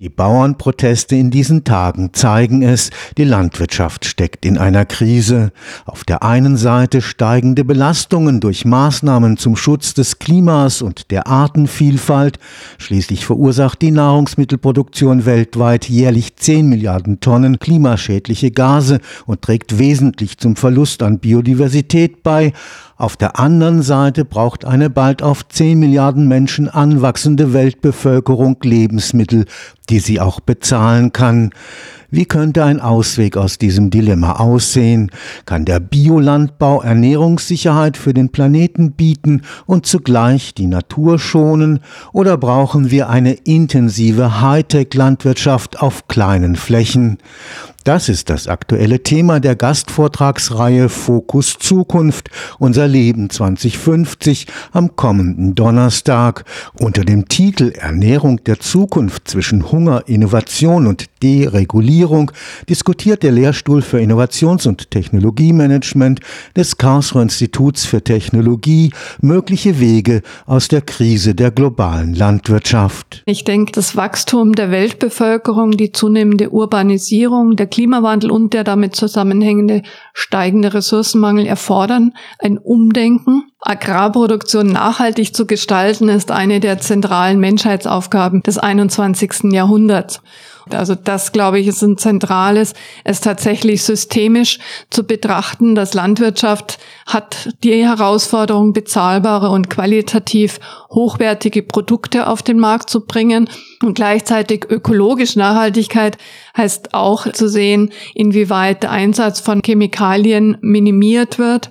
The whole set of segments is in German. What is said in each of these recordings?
Die Bauernproteste in diesen Tagen zeigen es, die Landwirtschaft steckt in einer Krise. Auf der einen Seite steigende Belastungen durch Maßnahmen zum Schutz des Klimas und der Artenvielfalt. Schließlich verursacht die Nahrungsmittelproduktion weltweit jährlich 10 Milliarden Tonnen klimaschädliche Gase und trägt wesentlich zum Verlust an Biodiversität bei. Auf der anderen Seite braucht eine bald auf 10 Milliarden Menschen anwachsende Weltbevölkerung Lebensmittel, die sie auch bezahlen kann. Wie könnte ein Ausweg aus diesem Dilemma aussehen? Kann der Biolandbau Ernährungssicherheit für den Planeten bieten und zugleich die Natur schonen? Oder brauchen wir eine intensive Hightech-Landwirtschaft auf kleinen Flächen? Das ist das aktuelle Thema der Gastvortragsreihe Fokus Zukunft, unser Leben 2050 am kommenden Donnerstag. Unter dem Titel Ernährung der Zukunft zwischen Hunger, Innovation und Deregulierung diskutiert der Lehrstuhl für Innovations- und Technologiemanagement des Karlsruher Instituts für Technologie mögliche Wege aus der Krise der globalen Landwirtschaft. Ich denke, das Wachstum der Weltbevölkerung, die zunehmende Urbanisierung, der Klimawandel und der damit zusammenhängende steigende Ressourcenmangel erfordern ein Umdenken. Agrarproduktion nachhaltig zu gestalten ist eine der zentralen Menschheitsaufgaben des 21. Jahrhunderts. Also das, glaube ich, ist ein zentrales, es tatsächlich systemisch zu betrachten. Das Landwirtschaft hat die Herausforderung, bezahlbare und qualitativ hochwertige Produkte auf den Markt zu bringen. Und gleichzeitig ökologisch Nachhaltigkeit heißt auch zu sehen, inwieweit der Einsatz von Chemikalien minimiert wird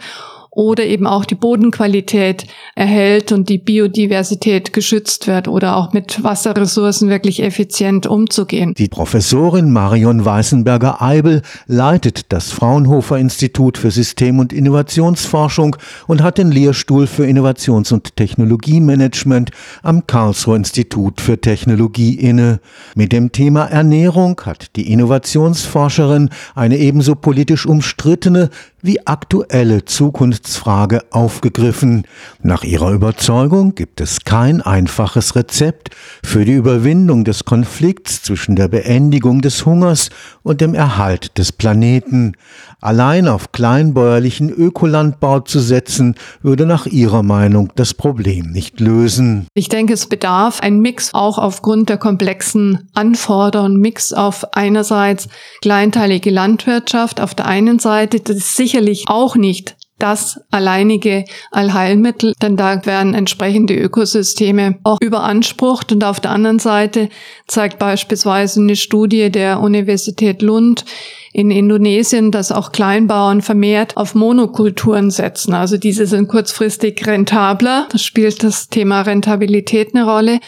oder eben auch die Bodenqualität erhält und die Biodiversität geschützt wird oder auch mit Wasserressourcen wirklich effizient umzugehen. Die Professorin Marion Weißenberger-Eibel leitet das Fraunhofer Institut für System- und Innovationsforschung und hat den Lehrstuhl für Innovations- und Technologiemanagement am Karlsruher Institut für Technologie inne. Mit dem Thema Ernährung hat die Innovationsforscherin eine ebenso politisch umstrittene wie aktuelle Zukunftsfrage aufgegriffen. Nach ihrer Überzeugung gibt es kein einfaches Rezept für die Überwindung des Konflikts zwischen der Beendigung des Hungers und dem Erhalt des Planeten. Allein auf kleinbäuerlichen Ökolandbau zu setzen, würde nach ihrer Meinung das Problem nicht lösen. Ich denke, es bedarf ein Mix auch aufgrund der komplexen Anforderungen, Mix auf einerseits kleinteilige Landwirtschaft, auf der einen Seite, das sicherlich auch nicht das alleinige Allheilmittel, denn da werden entsprechende Ökosysteme auch überansprucht. Und auf der anderen Seite zeigt beispielsweise eine Studie der Universität Lund in Indonesien, dass auch Kleinbauern vermehrt auf Monokulturen setzen. Also diese sind kurzfristig rentabler. Das spielt das Thema Rentabilität eine Rolle.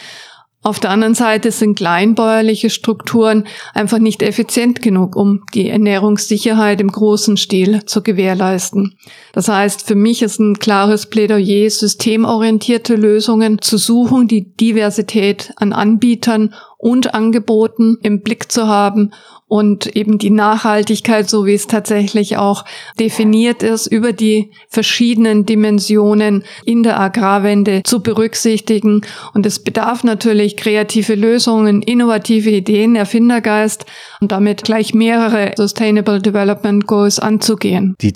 Auf der anderen Seite sind kleinbäuerliche Strukturen einfach nicht effizient genug, um die Ernährungssicherheit im großen Stil zu gewährleisten. Das heißt, für mich ist ein klares Plädoyer, systemorientierte Lösungen zu suchen, die Diversität an Anbietern und Angeboten im Blick zu haben und eben die Nachhaltigkeit, so wie es tatsächlich auch definiert ist, über die verschiedenen Dimensionen in der Agrarwende zu berücksichtigen. Und es bedarf natürlich kreative Lösungen, innovative Ideen, Erfindergeist und damit gleich mehrere Sustainable Development Goals anzugehen. Die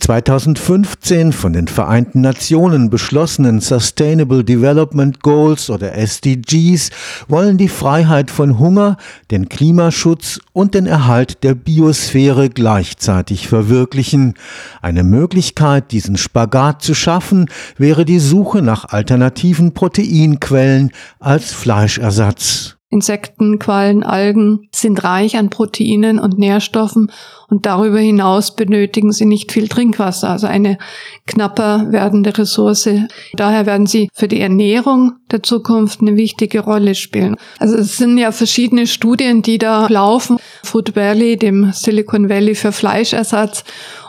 2015 von den Vereinten Nationen beschlossenen Sustainable Development Goals oder SDGs wollen die Freiheit von Hunger, den Klimaschutz und den Erhalt der Biosphäre gleichzeitig verwirklichen. Eine Möglichkeit, diesen Spagat zu schaffen, wäre die Suche nach alternativen Proteinquellen als Fleischersatz. Insekten, Quallen, Algen sind reich an Proteinen und Nährstoffen und darüber hinaus benötigen sie nicht viel Trinkwasser, also eine knapper werdende Ressource. Daher werden sie für die Ernährung der Zukunft eine wichtige Rolle spielen. Also es sind ja verschiedene Studien, die da laufen. Food Valley, dem Silicon Valley für Fleischersatz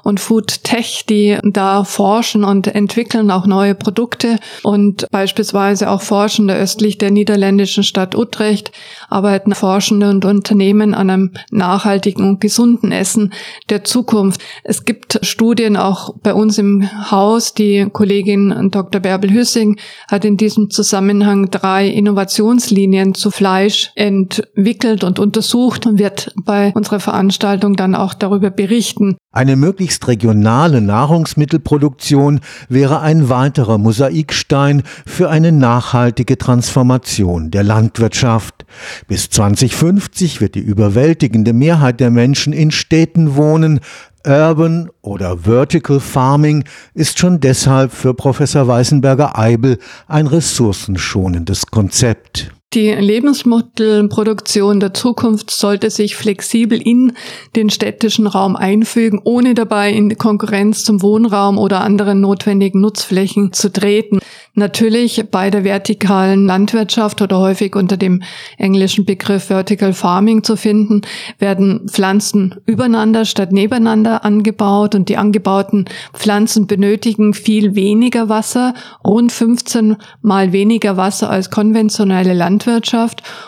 und Food Tech, die da forschen und entwickeln auch neue Produkte und beispielsweise auch Forschende östlich der niederländischen Stadt Utrecht arbeiten Forschende und Unternehmen an einem nachhaltigen und gesunden Essen der Zukunft. Es gibt Studien auch bei uns im Haus. Die Kollegin Dr. Bärbel Hüssing hat in diesem Zusammenhang drei Innovationslinien zu Fleisch entwickelt und untersucht und wird bei unserer Veranstaltung dann auch darüber berichten. Eine möglichst regionale Nahrungsmittelproduktion wäre ein weiterer Mosaikstein für eine nachhaltige Transformation der Landwirtschaft. Bis 2050 wird die überwältigende Mehrheit der Menschen in Städten wohnen, Urban oder Vertical Farming ist schon deshalb für Professor Weißenberger-Eibel ein ressourcenschonendes Konzept. Die Lebensmittelproduktion der Zukunft sollte sich flexibel in den städtischen Raum einfügen, ohne dabei in Konkurrenz zum Wohnraum oder anderen notwendigen Nutzflächen zu treten. Natürlich bei der vertikalen Landwirtschaft oder häufig unter dem englischen Begriff Vertical Farming zu finden, werden Pflanzen übereinander statt nebeneinander angebaut und die angebauten Pflanzen benötigen viel weniger Wasser, rund 15 mal weniger Wasser als konventionelle Landwirtschaft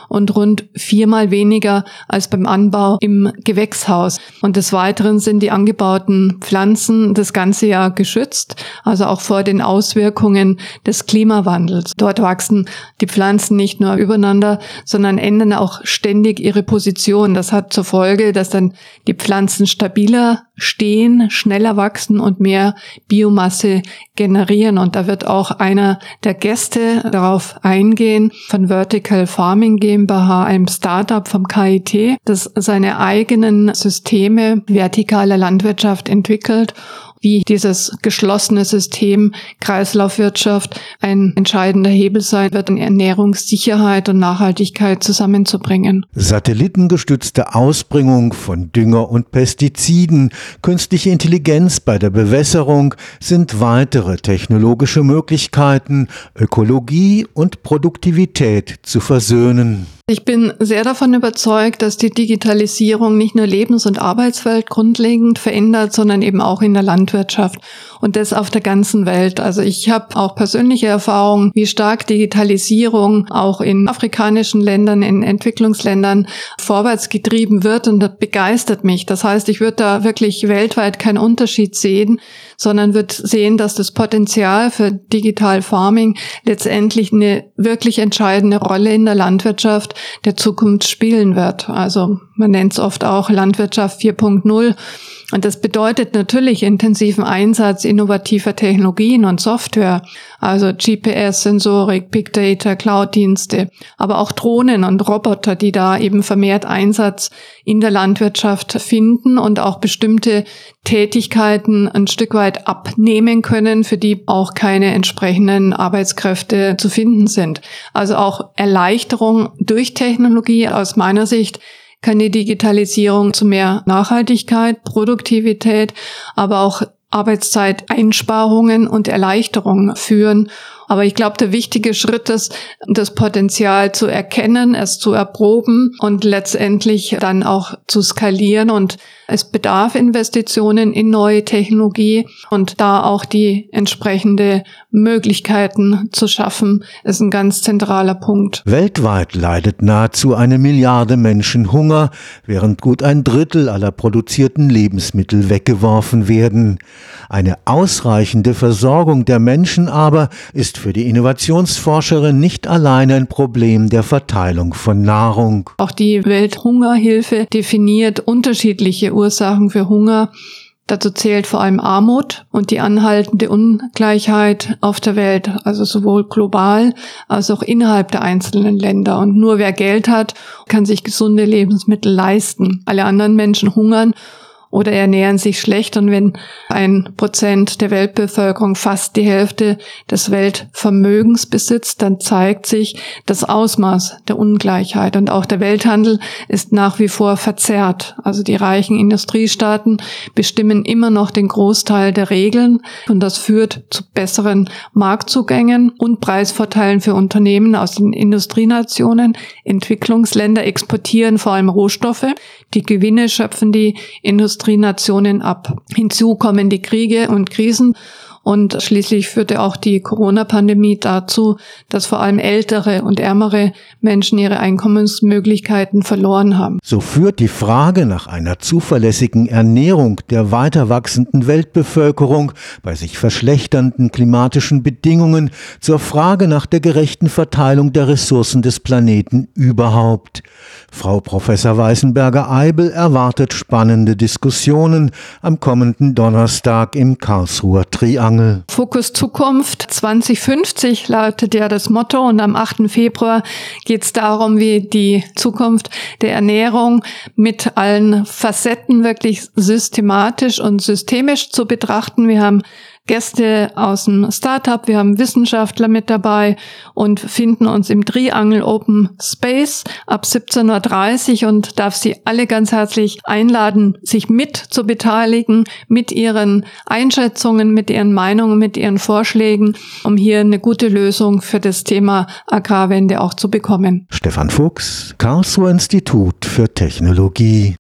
und rund viermal weniger als beim Anbau im Gewächshaus. Und des Weiteren sind die angebauten Pflanzen das ganze Jahr geschützt, also auch vor den Auswirkungen des Klimawandels. Dort wachsen die Pflanzen nicht nur übereinander, sondern ändern auch ständig ihre Position. Das hat zur Folge, dass dann die Pflanzen stabiler stehen, schneller wachsen und mehr Biomasse generieren. Und da wird auch einer der Gäste darauf eingehen von Vertical Farming GmbH, einem Startup vom KIT, das seine eigenen Systeme vertikaler Landwirtschaft entwickelt wie dieses geschlossene System Kreislaufwirtschaft ein entscheidender Hebel sein wird, um Ernährungssicherheit und Nachhaltigkeit zusammenzubringen. Satellitengestützte Ausbringung von Dünger und Pestiziden, künstliche Intelligenz bei der Bewässerung sind weitere technologische Möglichkeiten, Ökologie und Produktivität zu versöhnen. Ich bin sehr davon überzeugt, dass die Digitalisierung nicht nur Lebens- und Arbeitswelt grundlegend verändert, sondern eben auch in der Landwirtschaft und das auf der ganzen Welt. Also ich habe auch persönliche Erfahrungen, wie stark Digitalisierung auch in afrikanischen Ländern, in Entwicklungsländern vorwärts getrieben wird und das begeistert mich. Das heißt, ich würde da wirklich weltweit keinen Unterschied sehen, sondern wird sehen, dass das Potenzial für Digital Farming letztendlich eine wirklich entscheidende Rolle in der Landwirtschaft der Zukunft spielen wird. Also man nennt es oft auch Landwirtschaft 4.0. Und das bedeutet natürlich intensiven Einsatz innovativer Technologien und Software, also GPS, Sensorik, Big Data, Cloud-Dienste, aber auch Drohnen und Roboter, die da eben vermehrt Einsatz in der Landwirtschaft finden und auch bestimmte Tätigkeiten ein Stück weit abnehmen können, für die auch keine entsprechenden Arbeitskräfte zu finden sind. Also auch Erleichterung durch Technologie aus meiner Sicht kann die Digitalisierung zu mehr Nachhaltigkeit, Produktivität, aber auch Arbeitszeiteinsparungen und Erleichterungen führen aber ich glaube, der wichtige Schritt ist, das Potenzial zu erkennen, es zu erproben und letztendlich dann auch zu skalieren. Und es bedarf Investitionen in neue Technologie und da auch die entsprechende Möglichkeiten zu schaffen, ist ein ganz zentraler Punkt. Weltweit leidet nahezu eine Milliarde Menschen Hunger, während gut ein Drittel aller produzierten Lebensmittel weggeworfen werden. Eine ausreichende Versorgung der Menschen aber ist für die Innovationsforscherin nicht allein ein Problem der Verteilung von Nahrung. Auch die Welthungerhilfe definiert unterschiedliche Ursachen für Hunger. Dazu zählt vor allem Armut und die anhaltende Ungleichheit auf der Welt, also sowohl global als auch innerhalb der einzelnen Länder. Und nur wer Geld hat, kann sich gesunde Lebensmittel leisten. Alle anderen Menschen hungern oder ernähren sich schlecht. Und wenn ein Prozent der Weltbevölkerung fast die Hälfte des Weltvermögens besitzt, dann zeigt sich das Ausmaß der Ungleichheit. Und auch der Welthandel ist nach wie vor verzerrt. Also die reichen Industriestaaten bestimmen immer noch den Großteil der Regeln. Und das führt zu besseren Marktzugängen und Preisvorteilen für Unternehmen aus den Industrienationen. Entwicklungsländer exportieren vor allem Rohstoffe. Die Gewinne schöpfen die Industrienationen ab. Hinzu kommen die Kriege und Krisen Und schließlich führte auch die Corona-Pandemie dazu, dass vor allem ältere und ärmere Menschen ihre Einkommensmöglichkeiten verloren haben. So führt die Frage nach einer zuverlässigen Ernährung der weiter wachsenden Weltbevölkerung bei sich verschlechternden klimatischen Bedingungen zur Frage nach der gerechten Verteilung der Ressourcen des Planeten überhaupt. Frau Professor Weißenberger-Eibel erwartet spannende Diskussionen am kommenden Donnerstag im Karlsruher Triangel. Fokus Zukunft 2050 lautet ja das Motto und am 8. Februar geht es darum, wie die Zukunft der Ernährung mit allen Facetten wirklich systematisch und systemisch zu betrachten. Wir haben Gäste aus dem Startup, wir haben Wissenschaftler mit dabei und finden uns im Triangel Open Space ab 17.30 Uhr und darf Sie alle ganz herzlich einladen, sich mit zu beteiligen, mit Ihren Einschätzungen, mit Ihren Meinungen, mit Ihren Vorschlägen, um hier eine gute Lösung für das Thema Agrarwende auch zu bekommen. Stefan Fuchs, Karlsruher Institut für Technologie.